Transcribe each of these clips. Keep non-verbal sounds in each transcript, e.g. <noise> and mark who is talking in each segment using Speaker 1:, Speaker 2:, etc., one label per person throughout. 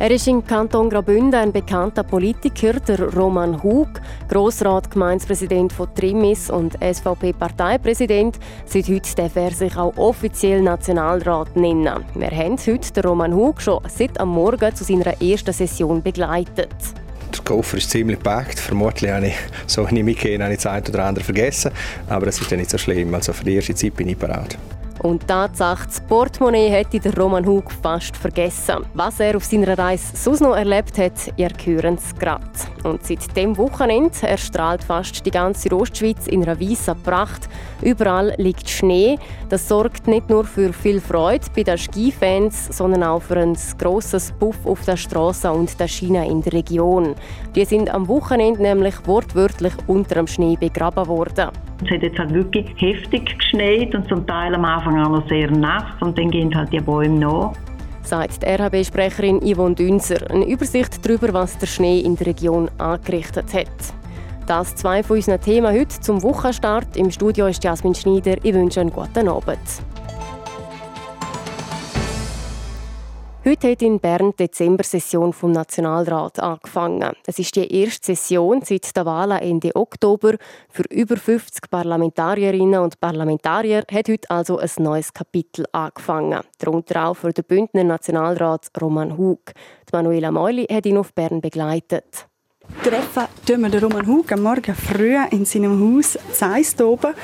Speaker 1: Er ist im Kanton Graubünden ein bekannter Politiker, der Roman Hug, Grossrat, Gemeinspräsident von Trimis und SVP-Parteipräsident. Seit heute darf er sich auch offiziell Nationalrat nennen. Wir haben heute den Roman Hug schon seit am Morgen zu seiner ersten Session begleitet.
Speaker 2: Der Koffer ist ziemlich gepackt. Vermutlich habe ich, so wie ich mitgehe, habe ich das eine oder andere vergessen. Aber das ist ja nicht so schlimm. Also für die erste Zeit bin ich bereit.
Speaker 1: Und Tatsache, das Portemonnaie hätte der Roman Hug fast vergessen. Was er auf seiner Reise sonst noch erlebt hat, ihr hören es gerade. Und seit dem Wochenende erstrahlt fast die ganze Ostschweiz in einer weißen Pracht. Überall liegt Schnee. Das sorgt nicht nur für viel Freude bei den Skifans, sondern auch für ein grosses Puff auf der Straße und der Schiene in der Region. Die sind am Wochenende nämlich wortwörtlich unter dem Schnee begraben worden.
Speaker 3: Es hat jetzt halt wirklich heftig geschneit und zum Teil am Anfang auch noch sehr nass und dann gehen halt die Bäume nach.
Speaker 1: Sagt die RHB-Sprecherin Yvonne Dünser. Eine Übersicht darüber, was der Schnee in der Region angerichtet hat. Das zwei von unseren Themen heute zum Wochenstart. Im Studio ist Jasmin Schneider. Ich wünsche einen guten Abend. Heute hat in Bern die Dezember-Session vom Nationalrat angefangen. Es ist die erste Session seit der Wahl Ende Oktober. Für über 50 Parlamentarierinnen und Parlamentarier hat heute also ein neues Kapitel angefangen. Darunter auch für den Bündner Nationalrat Roman Hug. Die Manuela Meuli hat ihn auf Bern begleitet
Speaker 4: treffen wir den Roman Hug am Morgen früh in seinem Haus Zeist oben.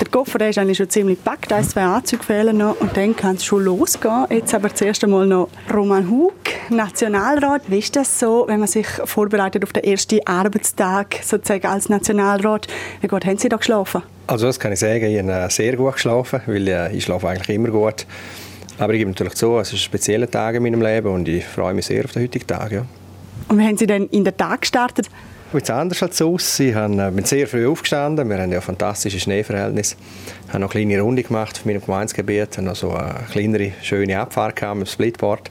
Speaker 4: Der Koffer ist eigentlich schon ziemlich gepackt, ein, zwei Anzüge fehlen noch und dann kann es schon losgehen. Jetzt aber zuerst einmal noch Roman Hug, Nationalrat. Wie ist das so, wenn man sich vorbereitet auf den ersten Arbeitstag sozusagen als Nationalrat? Wie gut haben Sie da geschlafen?
Speaker 2: Also das kann ich sagen, ich habe sehr gut geschlafen, weil äh, ich schlafe eigentlich immer gut. Aber ich gebe natürlich zu, es ist ein spezieller Tag in meinem Leben und ich freue mich sehr auf den heutigen Tag. Ja.
Speaker 4: Und wie haben Sie denn in den Tag gestartet?
Speaker 2: Etwas anders als sonst. Ich äh, bin sehr früh aufgestanden. Wir haben ja fantastische Schneeverhältnisse. Ich habe noch eine kleine Runde gemacht auf meinem Gemeindegebiet. noch so eine kleinere, schöne Abfahrt mit dem Splitboard.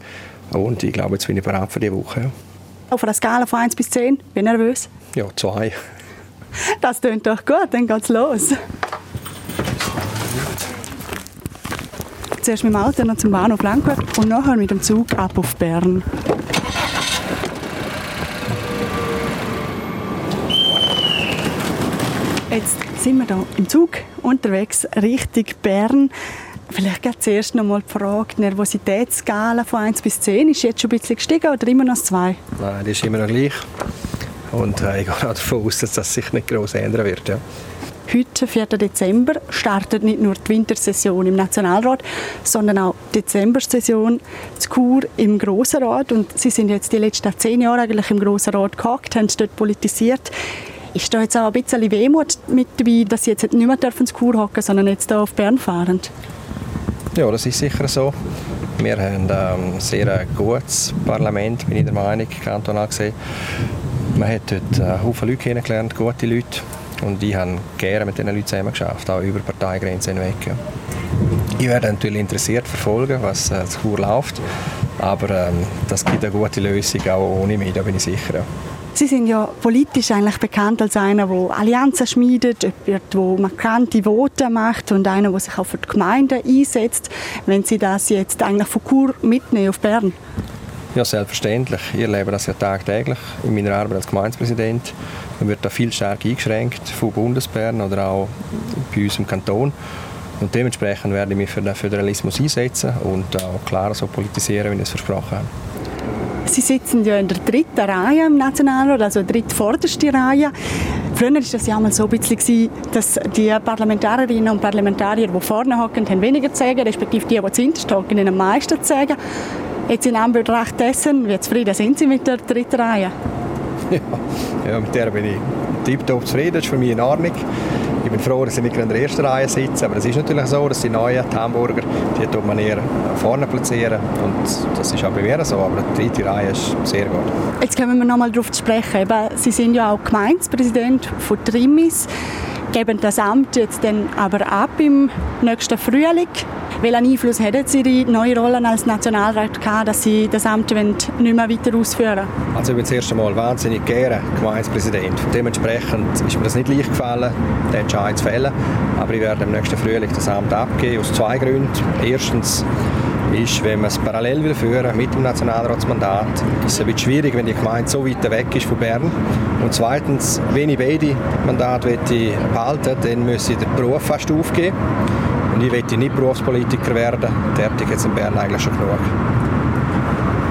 Speaker 2: Und ich glaube, jetzt bin ich bereit für die Woche.
Speaker 4: Auf einer Skala von 1 bis 10? Bin nervös?
Speaker 2: Ja, 2.
Speaker 4: Das klingt doch gut, dann geht's los. Zuerst mit dem Auto noch zum Bahnhof Langquart und nachher mit dem Zug ab auf Bern. Jetzt sind wir hier im Zug unterwegs Richtung Bern. Vielleicht geht zuerst noch mal die Frage, die Nervositätsskala von 1 bis 10, ist jetzt schon ein bisschen gestiegen oder immer noch 2?
Speaker 2: Nein, die ist immer noch gleich. Und äh, ich <laughs> gehe davon aus, dass das sich nicht groß ändern wird. Ja.
Speaker 4: Heute, 4. Dezember, startet nicht nur die Wintersession im Nationalrat, sondern auch die Dezember-Session zu Chur im Grossen Rat. Und Sie sind jetzt die letzten zehn Jahre eigentlich im Grossen Rat gehackt, haben dort politisiert. Ist da jetzt auch ein bisschen Wehmut mit dabei, dass Sie jetzt nicht mehr ins Kur hocken sondern jetzt hier auf Bern fahren?
Speaker 2: Ja, das ist sicher so. Wir haben ähm, ein sehr gutes Parlament, bin ich der Meinung, kantonal gesehen. Man hat dort einen Haufen Leute kennengelernt, gute Leute. Und ich habe gerne mit diesen Leuten zusammen geschafft, auch über Parteigrenzen hinweg. Ich werde natürlich interessiert verfolgen, was äh, zu Kur läuft. Aber ähm, das gibt eine gute Lösung, auch ohne mich, da bin ich sicher. Ja.
Speaker 4: Sie sind ja politisch eigentlich bekannt als einer, der Allianzen schmiedet, der markante Voten macht und einer, der sich auch für die Gemeinden einsetzt. Wenn Sie das jetzt eigentlich von Chur mitnehmen auf Bern?
Speaker 2: Ja, selbstverständlich. Ich erlebe das ja tagtäglich in meiner Arbeit als Gemeindepräsident. Man wird da viel stärker eingeschränkt von Bundesbern oder auch bei uns im Kanton. Und dementsprechend werde ich mich für den Föderalismus einsetzen und auch klar so politisieren, wie ich es versprochen habe.
Speaker 4: Sie sitzen ja in der dritten Reihe im Nationalrat, also drittvorderste Reihe. Früher war das ja mal so ein bisschen, dass die Parlamentarierinnen und Parlamentarier, die vorne hocken, haben weniger zu sagen, respektive die, die zuhinterst hocken, haben am meisten zu sagen. Jetzt in Anbetracht dessen, wie zufrieden sind Sie mit der dritten Reihe? <laughs>
Speaker 2: Ja, ja mit der bin ich tiptop zufrieden. Das ist für mich in Ordnung. Ich bin froh, dass ich nicht in der ersten Reihe sitze, aber es ist natürlich so, dass die neuen die Hamburger, die tut man eher vorne platzieren und das ist auch bei mir so, aber die dritte Reihe ist sehr gut.
Speaker 4: Jetzt kommen wir noch mal darauf zu sprechen. Eben, Sie sind ja auch Gemeindepräsident von Trimis. geben das Amt jetzt dann aber ab im nächsten Frühling. Welchen Einfluss hat jetzt Ihre neue Rolle als Nationalrat gehabt, dass Sie das Amt nicht mehr weiter ausführen
Speaker 2: Also ich bin das erste Mal wahnsinnig gerne Gemeindepräsident. Dementsprechend ist mir das nicht leicht gefallen, den Entscheid zu fällen. Aber ich werde im nächsten Frühling das Amt abgeben, aus zwei Gründen. Erstens ist, wenn man es parallel will führen mit dem Nationalratsmandat, ist es ein bisschen schwierig, wenn die Gemeinde so weit weg ist von Bern. Und zweitens, wenn ich beide Mandate behalten dann muss ich den Beruf fast aufgeben. Und ich möchte nicht Berufspolitiker werden. Tätig jetzt in Bern eigentlich schon genug.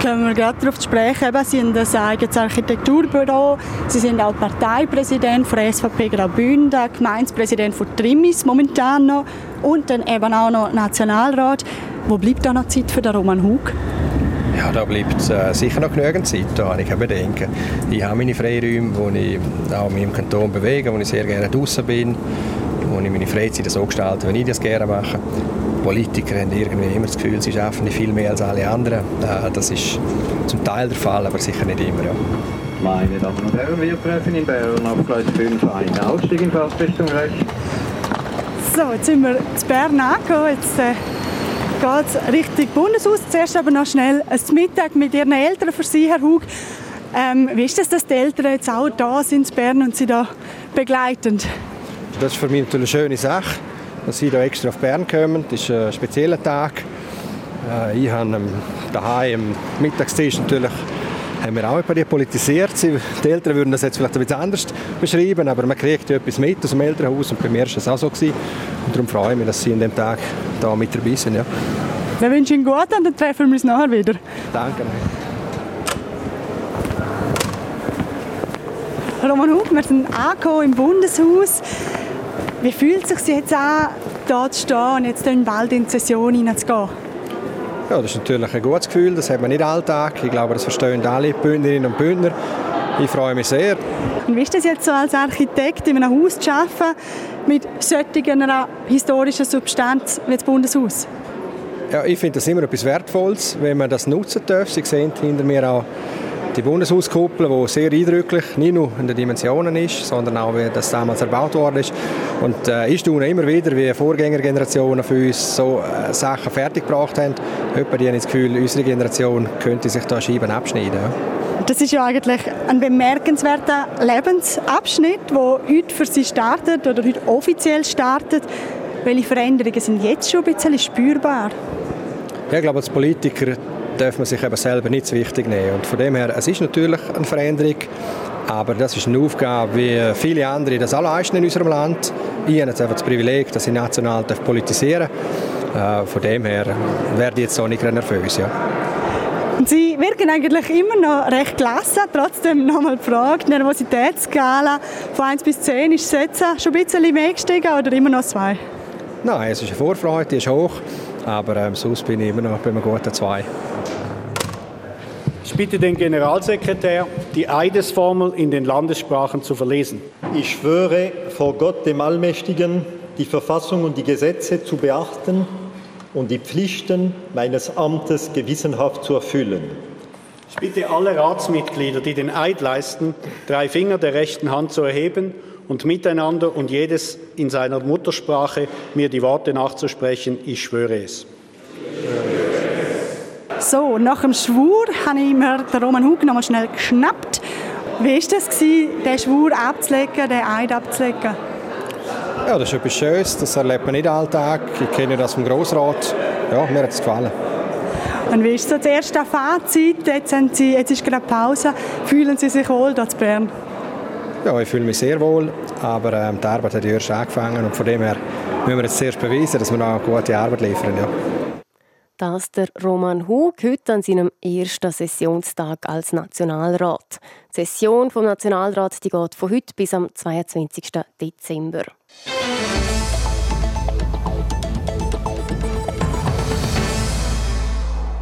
Speaker 4: Kommen wir gerade darauf zu sprechen. Eben, Sie sind ein eigenes Architekturbüro. Sie sind auch Parteipräsident von SVP Graubünden, Gemeindepräsident von Trimis momentan noch und dann eben auch noch Nationalrat. Wo bleibt da noch Zeit für den Roman Hug?
Speaker 2: Ja, da bleibt äh, sicher noch genügend Zeit, da habe ich Bedenken. Ich habe meine Freiräume, wo ich auch mich im Kanton bewege, wo ich sehr gerne draußen bin, wo ich meine Freizeit so gestalte, wenn ich das gerne mache. Politiker haben irgendwie immer das Gefühl, sie schaffen viel mehr als alle anderen. Äh, das ist zum Teil der Fall, aber sicher nicht immer. Ja.
Speaker 5: Meine Damen und Herren, wir treffen in Bern auf Gleis 5 ein. Ausstieg in Fahrtrichtung rechts.
Speaker 4: So, jetzt sind wir zu Bern angekommen. Jetzt äh, geht es Richtung Bundeshaus. Zuerst aber noch schnell ein Mittag mit Ihren Eltern für Sie, Herr Hug. Ähm, wie ist es, dass die Eltern jetzt auch da sind in Bern und Sie da begleiten?
Speaker 2: Das ist für mich natürlich eine schöne Sache, dass Sie hier extra auf Bern kommen. Das ist ein spezieller Tag. Äh, ich habe daheim am Mittagstisch natürlich haben wir auch ein paar politisiert. Die Eltern würden das jetzt vielleicht ein bisschen anders beschreiben, aber man kriegt ja etwas mit aus dem Elternhaus und bei mir war das auch so. Gewesen. Und darum freue ich mich, dass Sie an dem Tag da mit dabei sind. Ja.
Speaker 4: Wir wünschen Ihnen gut und dann treffen wir uns nachher wieder.
Speaker 2: Danke.
Speaker 4: Roman Hug, wir sind angekommen im Bundeshaus. Wie fühlt es sich jetzt an, hier zu stehen und jetzt in bald in die Session hineinzugehen?
Speaker 2: Ja, das ist natürlich ein gutes Gefühl, das hat man nicht alltag. Ich glaube, das verstehen alle Bündnerinnen und Bündner. Ich freue mich sehr.
Speaker 4: Und wie ist es jetzt so als Architekt in einem Haus zu arbeiten mit solcher historischen Substanz wie das Bundeshaus?
Speaker 2: Ja, ich finde das immer etwas Wertvolles, wenn man das nutzen darf. Sie sehen hinter mir auch die Bundeshauskuppel, die sehr eindrücklich nicht nur in den Dimensionen ist, sondern auch wie das damals erbaut worden ist. Und äh, ich staune immer wieder, wie Vorgängergenerationen für uns so äh, Sachen fertiggebracht haben. Etwa die haben das Gefühl, unsere Generation könnte sich da Scheiben abschneiden. Ja.
Speaker 4: Das ist ja eigentlich ein bemerkenswerter Lebensabschnitt, der heute für Sie startet oder heute offiziell startet. Welche Veränderungen sind jetzt schon ein bisschen spürbar?
Speaker 2: Ja, ich glaube, als Politiker darf man sich eben selber nicht zu wichtig nehmen. Und von dem her, es ist natürlich eine Veränderung, aber das ist eine Aufgabe, wie viele andere das auch leisten in unserem Land. Ich habe jetzt einfach das Privileg, dass ich national politisieren darf. Äh, von dem her werde ich jetzt auch nicht nervös. Ja.
Speaker 4: Sie wirken eigentlich immer noch recht gelassen. Trotzdem nochmal die Frage, die Nervositätsskala von 1 bis 10, ist es jetzt schon ein bisschen mehr gestiegen oder immer noch 2?
Speaker 2: Nein, es ist eine Vorfreude, die ist hoch, aber ähm, sonst bin ich immer noch bei einem guten 2.
Speaker 6: Ich bitte den Generalsekretär, die Eidesformel in den Landessprachen zu verlesen.
Speaker 7: Ich schwöre vor Gott dem Allmächtigen, die Verfassung und die Gesetze zu beachten und die Pflichten meines Amtes gewissenhaft zu erfüllen.
Speaker 6: Ich bitte alle Ratsmitglieder, die den Eid leisten, drei Finger der rechten Hand zu erheben und miteinander und jedes in seiner Muttersprache mir die Worte nachzusprechen. Ich schwöre es.
Speaker 4: So, nach dem Schwur habe ich mir den Roman Hug noch mal schnell geschnappt. Wie war das, den Schwur abzulegen, den Eid abzulegen?
Speaker 2: Ja, das ist etwas Schönes, das erlebt man nicht alltag. Ich kenne das vom Grossrat. Ja, mir hat es gefallen.
Speaker 4: Und wie ist so das erste Fazit? Jetzt, haben Sie, jetzt ist gerade Pause. Fühlen Sie sich wohl hier in Bern?
Speaker 2: Ja, ich fühle mich sehr wohl, aber ähm, die Arbeit hat erst angefangen und von dem her müssen wir jetzt zuerst beweisen, dass wir noch eine gute Arbeit liefern. Ja.
Speaker 1: Das der Roman Hug heute an seinem ersten Sessionstag als Nationalrat. Die Session vom Nationalrat die geht von heute bis am 22. Dezember.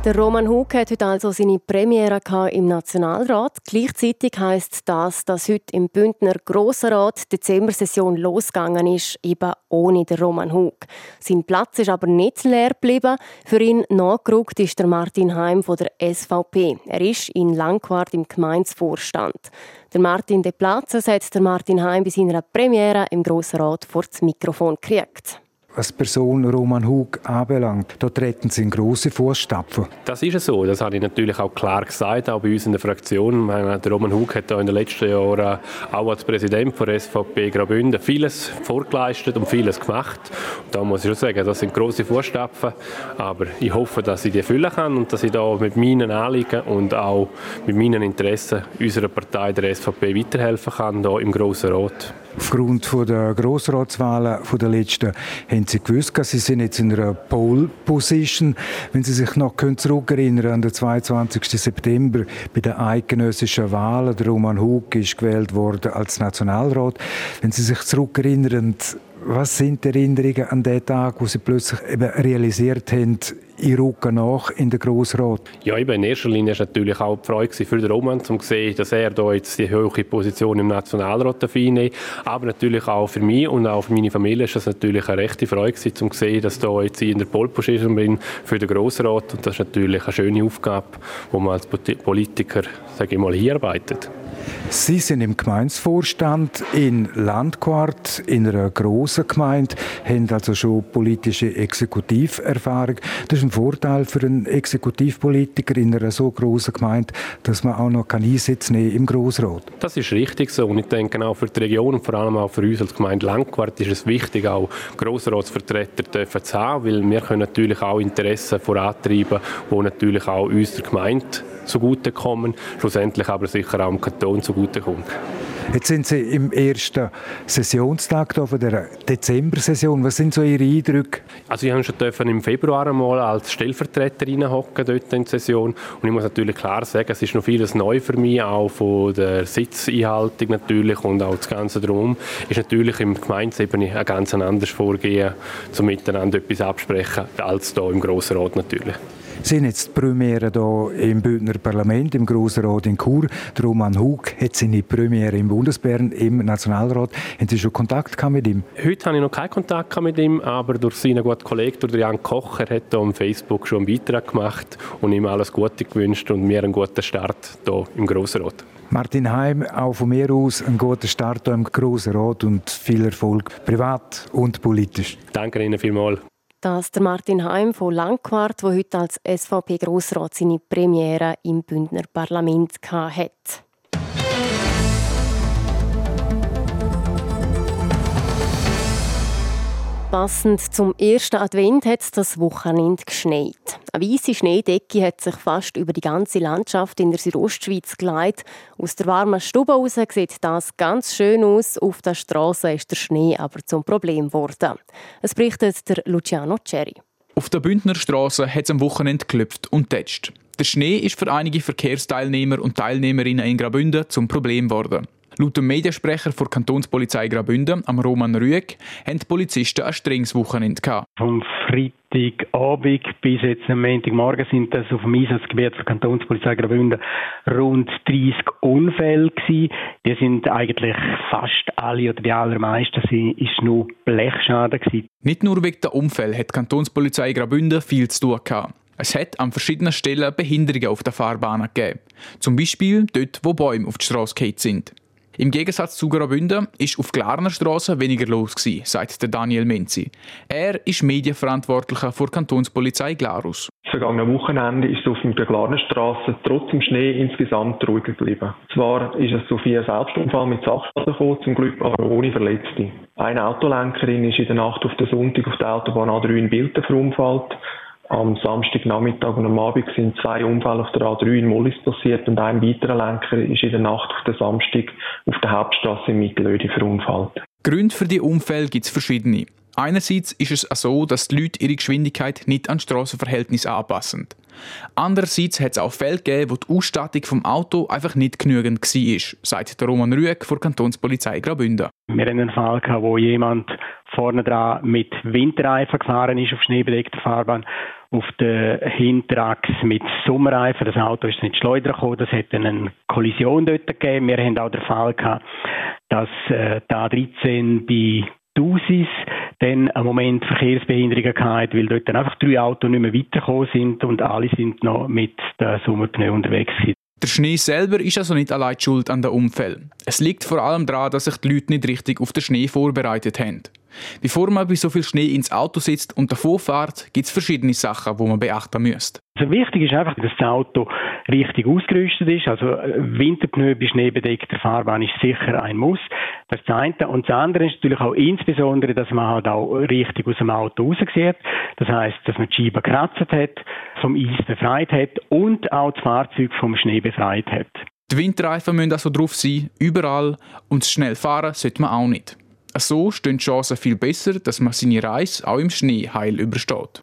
Speaker 1: Der Roman Hug hat heute also seine Premiere im Nationalrat. Gleichzeitig heißt das, dass heute im Bündner Grossrat die Dezember-Session losgegangen ist, eben ohne den Roman Hug. Sein Platz ist aber nicht leer geblieben. Für ihn nachgerückt ist der Martin Heim von der SVP. Er ist in Langquart im Gemeinsvorstand. Der Martin De Platzes hat der Martin Heim bei seiner Premiere im Grossrat vor das Mikrofon gekriegt
Speaker 8: was Person Roman Hug anbelangt. Da treten Sie in grosse Fußstapfen.
Speaker 9: Das ist so. Das habe ich natürlich auch klar gesagt, auch bei uns in der Fraktion. Der Roman Hug hat in den letzten Jahren auch als Präsident der SVP Graubünden vieles vorgeleistet und vieles gemacht. Und da muss ich schon sagen, das sind grosse Fußstapfen. Aber ich hoffe, dass ich die füllen kann und dass ich da mit meinen Anliegen und auch mit meinen Interessen unserer Partei, der SVP, weiterhelfen kann, hier im Grossen Rat.
Speaker 8: Aufgrund der Grossratswahlen der letzten haben Sie gewusst, dass Sie sind jetzt in einer Pole Position. Wenn Sie sich noch zurückerinnern an den 22. September bei den eidgenössischen Wahlen, der Roman Hug ist gewählt worden als Nationalrat. Wenn Sie sich zurückerinnern, was sind die Erinnerungen an den Tag, wo Sie plötzlich eben realisiert haben, ich rücke nach in den Grossrat?
Speaker 9: Ja, eben in erster Linie war natürlich auch die Freude für den Roman, um zu sehen, dass er da jetzt die hohe Position im Nationalrat einnimmt. Aber natürlich auch für mich und auch für meine Familie ist das natürlich eine rechte Freude um zu sehen, dass da jetzt ich in der Pole-Position bin für den Grossrat. Und das ist natürlich eine schöne Aufgabe, wo man als Politiker, sage ich mal, hier arbeitet.
Speaker 8: Sie sind im Gemeinsvorstand in Landquart, in einer grossen Gemeinde, haben also schon politische Exekutiverfahrung. Das ist ein Vorteil für einen Exekutivpolitiker in einer so grossen Gemeinde, dass man auch noch Einsitz nehmen im Grossrat.
Speaker 9: Das ist richtig so und ich denke auch für die Region und vor allem auch für uns als Gemeinde Landquart ist es wichtig, auch Grossratsvertreter zu haben, weil wir können natürlich auch Interessen vorantreiben, die natürlich auch uns der Gemeinde zugutekommen, schlussendlich aber sicher auch dem Kanton zugutekommen.
Speaker 8: Jetzt sind Sie im ersten Sessionstag von der Dezember-Session. Was sind so Ihre Eindrücke?
Speaker 9: Also ich habe schon dürfen im Februar einmal als Stellvertreter reinhocken dort in die Session und ich muss natürlich klar sagen, es ist noch vieles neu für mich, auch von der Sitzeinhaltung natürlich und auch das Ganze drum ist natürlich im Gemeindeebene ein ganz anderes Vorgehen, zum miteinander etwas absprechen, als hier im Grossen Rat natürlich
Speaker 8: sind jetzt die Premiere hier im Bündner Parlament, im Grossen Rat in Chur. Der Roman Hug hat seine Premiere im Bundesbären, im Nationalrat. Haben Sie schon Kontakt mit ihm?
Speaker 9: Heute habe ich noch keinen Kontakt mit ihm, aber durch seinen guten Kollegen, durch Jan Kocher, hat er auf Facebook schon einen Beitrag gemacht und ihm alles Gute gewünscht und mir einen guten Start hier im Grossen Rat.
Speaker 8: Martin Heim, auch von mir aus einen guten Start hier im Grossen Rat und viel Erfolg, privat und politisch.
Speaker 9: Danke Ihnen vielmals
Speaker 1: dass der Martin Heim von Langquart, der heute als SVP-Grossrat seine Premiere im Bündner Parlament hatte. Passend zum ersten Advent hat es das Wochenende geschneit. Eine weiße Schneedecke hat sich fast über die ganze Landschaft in der Südostschweiz geleitet. Aus der warmen Stube heraus sieht das ganz schön aus. Auf der Straße ist der Schnee aber zum Problem geworden. Es berichtet der Luciano Cherry.
Speaker 10: Auf der Bündner Straße hat es am Wochenende geklüpft und tätscht. Der Schnee ist für einige Verkehrsteilnehmer und Teilnehmerinnen in Graubünden zum Problem geworden. Laut dem Mediensprecher der Kantonspolizei Graubünden, am Roman Rüegg, haben die Polizisten ein strenges Wochenende gehabt.
Speaker 11: Vom Freitagabend bis jetzt am Montagmorgen sind das auf dem Einsatzgebiet der Kantonspolizei Graubünden rund 30 Unfälle gewesen. Die sind eigentlich fast alle oder die allermeisten sind, ist nur Blechschaden gewesen.
Speaker 10: Nicht nur wegen der Unfälle hat die Kantonspolizei Graubünden viel zu tun gehabt. Es hat an verschiedenen Stellen Behinderungen auf der Fahrbahn gegeben. Zum Beispiel dort, wo Bäume auf die Straße sind. Im Gegensatz zu Graubünden ist auf Glarner Straße weniger los gewesen, sagt Daniel Menzi. Er ist Medienverantwortlicher für Kantonspolizei Glarus.
Speaker 12: Das vergangene Wochenende ist auf der Glarner Straße trotz dem Schnee insgesamt ruhiger geblieben. Zwar ist es zu vier Selbstunfall mit Sachschaden gekommen, zum Glück aber ohne Verletzte. Eine Autolenkerin ist in der Nacht auf der Sonntag auf der Autobahn A3 in Bilten verunfallt. Am Samstagnachmittag und am Abend sind zwei Unfälle auf der A3 in Mollis passiert und ein weiterer Lenker ist in der Nacht auf der Samstag auf der Hauptstraße in Mittelöde verunfallt.
Speaker 10: Gründe für die Unfälle gibt es verschiedene. Einerseits ist es so, dass die Leute ihre Geschwindigkeit nicht an Strassenverhältnisse anpassen. Andererseits hat es auch Fälle gegeben, wo die Ausstattung vom Auto einfach nicht genügend war, sagt der Roman Rüegg von Kantonspolizei Graubünden.
Speaker 11: Wir hatten einen Fall, wo jemand vorne dran mit Winterreifen gefahren ist auf schneebedeckter Fahrbahn auf der Hinterachse mit Sommerreifen. Das Auto ist nicht schleudern gekommen. Das hat eine Kollision dort gegeben. Wir haben auch den Fall gehabt, dass äh, die A13 bei Dusis dann einen Moment Verkehrsbehinderungen gehabt, weil dort dann einfach drei Autos nicht mehr weitergekommen sind und alle sind noch mit der Sommerpneu unterwegs gewesen.
Speaker 10: Der Schnee selber ist also nicht allein schuld an den Unfällen. Es liegt vor allem daran, dass sich die Leute nicht richtig auf den Schnee vorbereitet haben. Bevor man bei so viel Schnee ins Auto sitzt und davor fährt, gibt es verschiedene Sachen, die man beachten müsste.
Speaker 11: Also wichtig ist einfach, dass das Auto richtig ausgerüstet ist. Also äh, Winterpneu bei schneebedeckter Fahrbahn ist sicher ein Muss. Das ist das eine. Und das andere ist natürlich auch insbesondere, dass man halt auch richtig aus dem Auto raussieht. Das heißt, dass man die Scheibe gekratzt hat, vom Eis befreit hat und auch das Fahrzeug vom Schnee befreit hat.
Speaker 10: Die Winterreifen müssen also drauf sein, überall. Und schnell fahren sollte man auch nicht. So stehen die Chancen viel besser, dass man seine Reise auch im Schnee heil übersteht.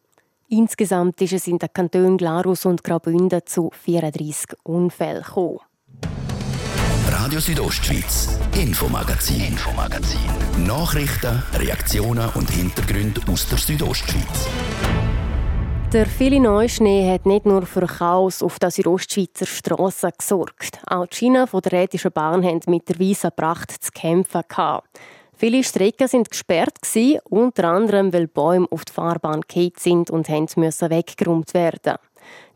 Speaker 1: Insgesamt ist es in den Kantonen Glarus und Graubünden zu 34 Unfällen gekommen.
Speaker 13: Radio Südostschweiz, Infomagazin, Infomagazin. Nachrichten, Reaktionen und Hintergründe aus der Südostschweiz.
Speaker 1: Der viele Neuschnee hat nicht nur für Chaos auf der Südostschweizer Strassen gesorgt. Auch die Schienen der Rätischen Bahn haben mit der weißen Pracht zu kämpfen. Gehabt. Viele Strecken sind gesperrt unter anderem weil Bäume auf die Fahrbahn gekehrt sind und müssen weggeräumt werden.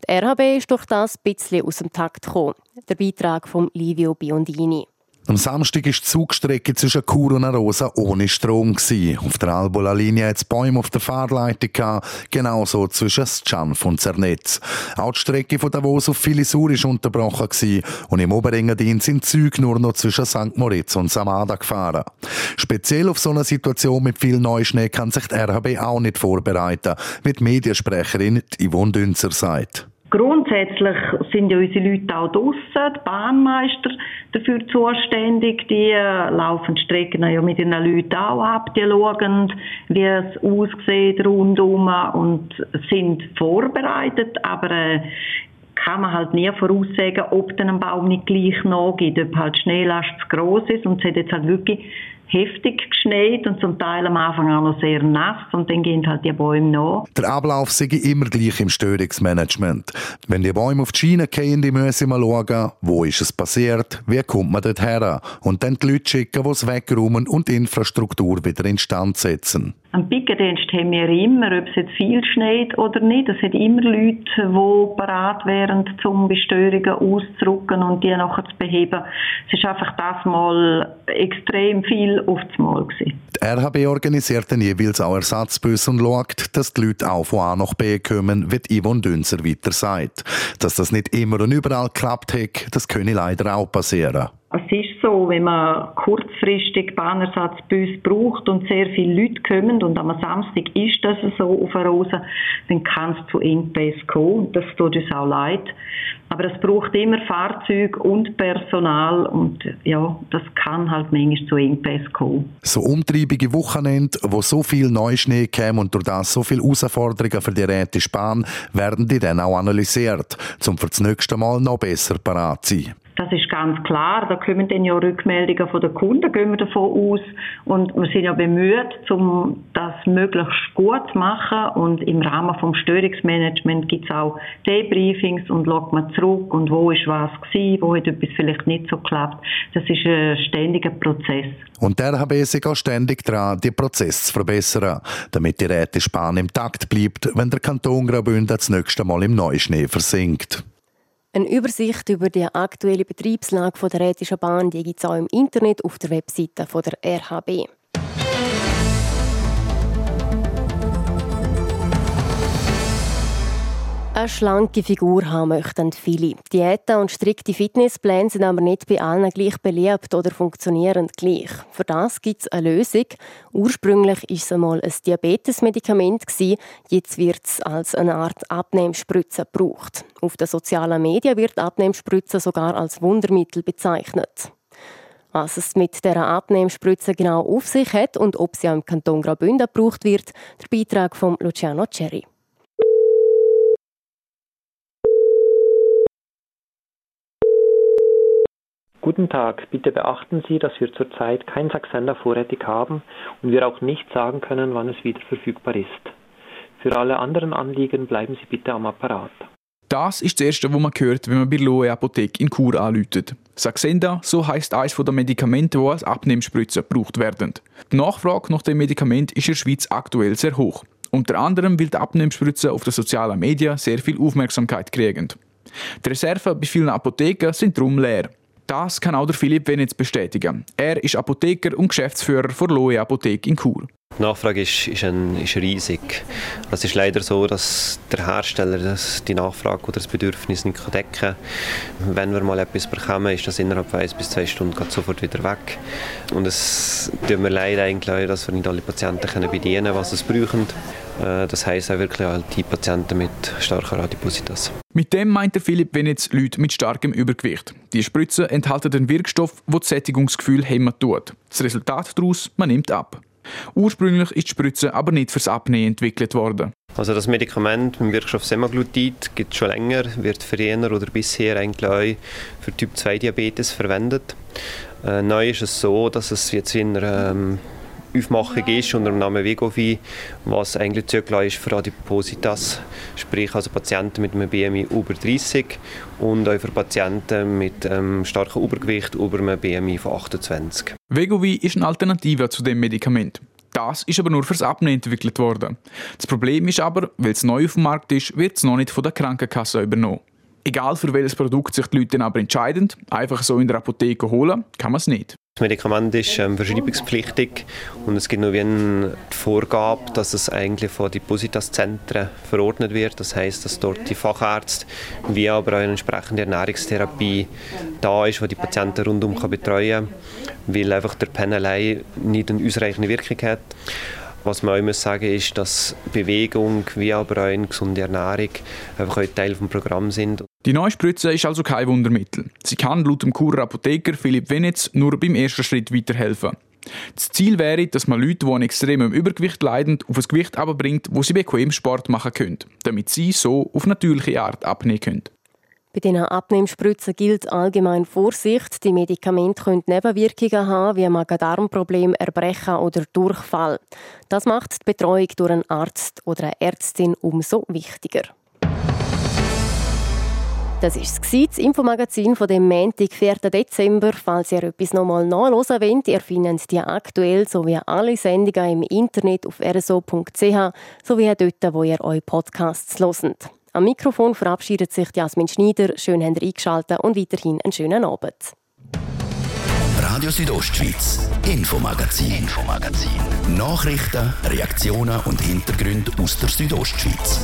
Speaker 1: Die RHB ist durch das ein bisschen aus dem Takt gekommen. Der Beitrag von Livio Biondini.
Speaker 14: Am Samstag war die Zugstrecke zwischen Chur und Arosa ohne Strom. Auf der Albola-Linie hat es Bäume auf der Fahrleitung gehabt, genauso zwischen Schanf und Zernetz. Auch die Strecke von Davos auf Filisur war unterbrochen gewesen, und im Oberengadin sind Züge nur noch zwischen St. Moritz und Samada gefahren. Speziell auf so eine Situation mit viel Neuschnee kann sich die RHB auch nicht vorbereiten, wie die Mediensprecherin Yvonne Dünzer sagt.
Speaker 3: Grundsätzlich sind ja unsere Leute auch draussen, die Bahnmeister dafür zuständig. Die äh, laufen Strecken ja mit ihren Leuten auch ab, die schauen, wie es aussieht rundum und sind vorbereitet, aber äh, kann man halt nie voraussagen, ob dann ein Baum nicht gleich nachgeht, ob halt Schneelast zu gross ist. Und es hat jetzt halt wirklich heftig geschneit und zum Teil am Anfang auch noch sehr nass und dann gehen halt die Bäume nach.
Speaker 14: Der Ablauf sei immer gleich im Störungsmanagement. Wenn die Bäume auf die Schiene gehen, die müssen wir schauen, wo ist es passiert, wie kommt man dort her und dann die Leute schicken, die es wegräumen und die Infrastruktur wieder instand setzen.
Speaker 3: Am Pickendienst haben wir immer, ob es jetzt viel schneit oder nicht, es hat immer Leute, die bereit wären, um Bestörungen auszurücken und die nachher zu beheben. Es ist einfach das mal extrem viel auf das Mal gewesen.
Speaker 14: Die RHB organisiert dann jeweils auch Ersatzbus und schaut, dass die Leute auch von A nach B kommen, wie Yvonne Dünser weiter sagt. Dass das nicht immer und überall klappt hat, das könne leider auch passieren.
Speaker 3: Es ist so, wenn man kurzfristig Bahnersatzbus braucht und sehr viele Leute kommen und am Samstag ist das so auf einer Rose, dann kann es zu Engpässen kommen. Das tut uns auch leid. Aber es braucht immer Fahrzeug und Personal und ja, das kann halt manchmal zu Engpässen kommen.
Speaker 14: So umtriebige Wochenende, wo so viel Neuschnee käme und durch das so viele Herausforderungen für die Rätische Bahn, werden die dann auch analysiert, um für das nächste Mal noch besser parat zu sein.
Speaker 3: Das ist ganz klar. Da kommen dann ja Rückmeldungen von den Kunden, gehen wir davon aus. Und wir sind ja bemüht, um das möglichst gut zu machen. Und im Rahmen vom Störungsmanagement gibt es auch Debriefings und schaut man zurück und wo ist was gewesen, wo hat etwas vielleicht nicht so geklappt. Das ist ein ständiger Prozess.
Speaker 14: Und der habe sich auch ständig dran, den Prozess zu verbessern, damit die Rätespahn im Takt bleibt, wenn der Kanton Graubünden das nächste Mal im Neuschnee versinkt.
Speaker 1: Eine Übersicht über die aktuelle Betriebslage der Rätischen Bahn gibt es auch im Internet auf der Webseite der RHB. Eine schlanke Figur haben möchten viele. Diäten und strikte Fitnesspläne sind aber nicht bei allen gleich beliebt oder funktionieren gleich. Für das gibt es eine Lösung. Ursprünglich war es einmal ein Diabetesmedikament, jetzt wird es als eine Art Abnehmspritze gebraucht. Auf den sozialen Medien wird Abnehmspritze sogar als Wundermittel bezeichnet. Was es mit der Abnehmspritze genau auf sich hat und ob sie auch im Kanton Graubünden gebraucht wird, der Beitrag von Luciano Cherry.
Speaker 15: Guten Tag, bitte beachten Sie, dass wir zurzeit keinen Saxender vorrätig haben und wir auch nicht sagen können, wann es wieder verfügbar ist. Für alle anderen Anliegen bleiben Sie bitte am Apparat.
Speaker 10: Das ist das Erste, was man hört, wenn man bei Loe Apotheke in Chur anläutet. Saxenda, so heißt eines der Medikamente, die als Abnehmspritze gebraucht werden. Die Nachfrage nach dem Medikament ist in der Schweiz aktuell sehr hoch. Unter anderem, weil die Abnehmspritzen auf den sozialen Medien sehr viel Aufmerksamkeit kriegen. Die Reserven bei vielen Apotheken sind darum leer. Das kann auch der Philipp Venetz bestätigen. Er ist Apotheker und Geschäftsführer der Loe Apotheke in Chur.
Speaker 16: Die Nachfrage ist, ist, ein, ist riesig. Es ist leider so, dass der Hersteller das, die Nachfrage oder das Bedürfnis nicht decken kann. Wenn wir mal etwas bekommen, ist das innerhalb von eins bis zwei Stunden sofort wieder weg. Und es tut mir leid eigentlich, dass wir nicht alle Patienten bedienen können, was sie brauchen. Äh, das heisst auch wirklich all die Patienten mit starker Adipositas.
Speaker 10: Mit dem meint der Philipp Venetz Leute mit starkem Übergewicht. Die Spritzen enthalten den Wirkstoff, der das Sättigungsgefühl hemmen tut. Das Resultat daraus, man nimmt ab. Ursprünglich ist die Spritze aber nicht fürs Abnehmen entwickelt worden.
Speaker 16: Also das Medikament mit dem Wirkstoff Semaglutid gibt es schon länger, wird früher oder bisher eigentlich auch für Typ 2 Diabetes verwendet. Äh, neu ist es so, dass es jetzt in einer ähm, Aufmachung ist unter dem Namen Vegovi, was eigentlich zugelassen ist für Adipositas, sprich also Patienten mit einem BMI über 30 und auch für Patienten mit ähm, starkem Übergewicht über einem BMI von 28.
Speaker 10: Vegovi ist eine Alternative zu dem Medikament. Das ist aber nur fürs Abnehmen entwickelt worden. Das Problem ist aber, weil es neu auf dem Markt ist, wird es noch nicht von der Krankenkasse übernommen. Egal für welches Produkt sich die Leute dann aber entscheiden, einfach so in der Apotheke holen, kann man es nicht.
Speaker 16: Das Medikament ist ähm, verschreibungspflichtig und es gibt nur wie eine Vorgabe, dass es eigentlich von Depositas-Zentren verordnet wird. Das heißt, dass dort die Fachärzte wie aber auch eine entsprechende Ernährungstherapie da ist, die die Patienten rundum kann betreuen kann, weil einfach der Pen allein nicht eine ausreichende Wirkung hat. Was man auch muss sagen ist, dass Bewegung wie aber auch eine gesunde Ernährung einfach ein Teil des Programms sind.
Speaker 10: Die neue Spritze ist also kein Wundermittel. Sie kann laut dem Churer Apotheker Philipp Venetz nur beim ersten Schritt weiterhelfen. Das Ziel wäre, dass man Leute, die an extremem Übergewicht leiden, auf ein Gewicht bringt, wo sie bequem Sport machen können, damit sie so auf natürliche Art abnehmen können.
Speaker 1: Bei diesen Abnehmspritzen gilt allgemein Vorsicht. Die Medikamente können Nebenwirkungen haben, wie Magen-Darm-Problem, Erbrechen oder Durchfall. Das macht die Betreuung durch einen Arzt oder eine Ärztin umso wichtiger. Das war das Infomagazin von dem Montag, 4. Dezember. Falls ihr etwas nochmal nachhören wollt, ihr findet die aktuell sowie alle Sendungen im Internet auf rso.ch sowie dort, wo ihr eure Podcasts hört. Am Mikrofon verabschiedet sich Jasmin Schneider. Schön habt ihr eingeschaltet und weiterhin einen schönen Abend.
Speaker 13: Radio Südostschweiz, Infomagazin, Infomagazin. Nachrichten, Reaktionen und Hintergründe aus der Südostschweiz.